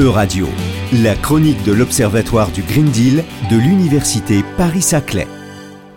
E-Radio, la chronique de l'Observatoire du Green Deal de l'Université Paris-Saclay.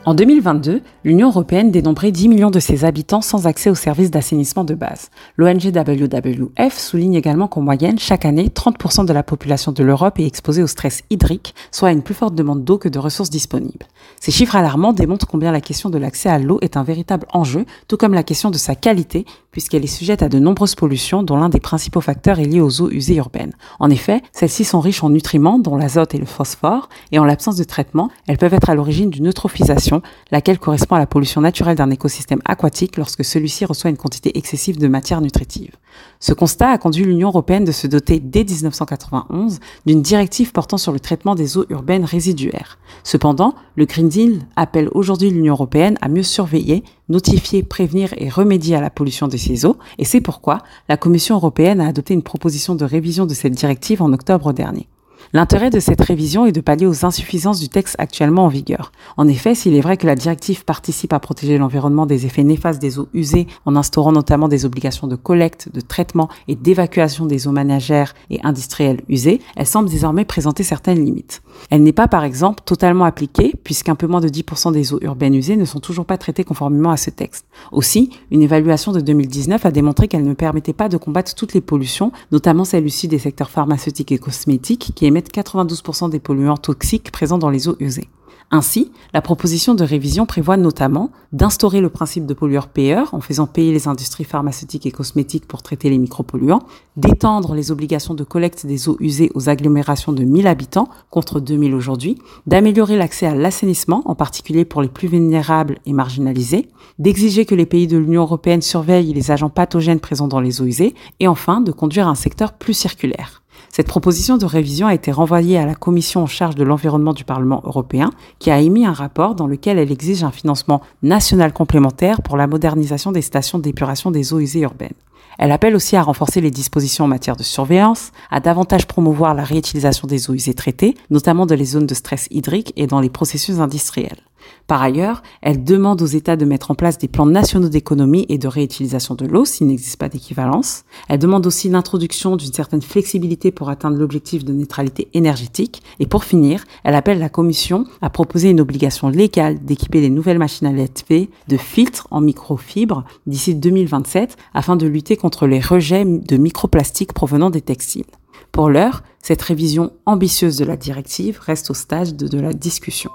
En 2022, l'Union européenne dénombrait 10 millions de ses habitants sans accès aux services d'assainissement de base. L'ONG WWF souligne également qu'en moyenne, chaque année, 30% de la population de l'Europe est exposée au stress hydrique, soit à une plus forte demande d'eau que de ressources disponibles. Ces chiffres alarmants démontrent combien la question de l'accès à l'eau est un véritable enjeu, tout comme la question de sa qualité, puisqu'elle est sujette à de nombreuses pollutions dont l'un des principaux facteurs est lié aux eaux usées urbaines. En effet, celles-ci sont riches en nutriments, dont l'azote et le phosphore, et en l'absence de traitement, elles peuvent être à l'origine d'une eutrophisation laquelle correspond à la pollution naturelle d'un écosystème aquatique lorsque celui-ci reçoit une quantité excessive de matière nutritive. Ce constat a conduit l'Union européenne de se doter dès 1991 d'une directive portant sur le traitement des eaux urbaines résiduaires. Cependant, le Green Deal appelle aujourd'hui l'Union européenne à mieux surveiller, notifier, prévenir et remédier à la pollution de ces eaux, et c'est pourquoi la Commission européenne a adopté une proposition de révision de cette directive en octobre dernier. L'intérêt de cette révision est de pallier aux insuffisances du texte actuellement en vigueur. En effet, s'il est vrai que la directive participe à protéger l'environnement des effets néfastes des eaux usées en instaurant notamment des obligations de collecte, de traitement et d'évacuation des eaux ménagères et industrielles usées, elle semble désormais présenter certaines limites. Elle n'est pas par exemple totalement appliquée puisqu'un peu moins de 10% des eaux urbaines usées ne sont toujours pas traitées conformément à ce texte. Aussi, une évaluation de 2019 a démontré qu'elle ne permettait pas de combattre toutes les pollutions, notamment celles issues des secteurs pharmaceutiques et cosmétiques qui émettent 92% des polluants toxiques présents dans les eaux usées. Ainsi, la proposition de révision prévoit notamment d'instaurer le principe de pollueur-payeur en faisant payer les industries pharmaceutiques et cosmétiques pour traiter les micropolluants, d'étendre les obligations de collecte des eaux usées aux agglomérations de 1000 habitants contre 2000 aujourd'hui, d'améliorer l'accès à l'assainissement, en particulier pour les plus vulnérables et marginalisés, d'exiger que les pays de l'Union européenne surveillent les agents pathogènes présents dans les eaux usées, et enfin de conduire un secteur plus circulaire. Cette proposition de révision a été renvoyée à la commission en charge de l'environnement du Parlement européen, qui a émis un rapport dans lequel elle exige un financement national complémentaire pour la modernisation des stations d'épuration des eaux usées urbaines. Elle appelle aussi à renforcer les dispositions en matière de surveillance, à davantage promouvoir la réutilisation des eaux usées traitées, notamment dans les zones de stress hydrique et dans les processus industriels. Par ailleurs, elle demande aux États de mettre en place des plans nationaux d'économie et de réutilisation de l'eau s'il n'existe pas d'équivalence. Elle demande aussi l'introduction d'une certaine flexibilité pour atteindre l'objectif de neutralité énergétique. Et pour finir, elle appelle la Commission à proposer une obligation légale d'équiper les nouvelles machines à laver de filtres en microfibres d'ici 2027 afin de lutter contre les rejets de microplastiques provenant des textiles. Pour l'heure, cette révision ambitieuse de la directive reste au stade de la discussion.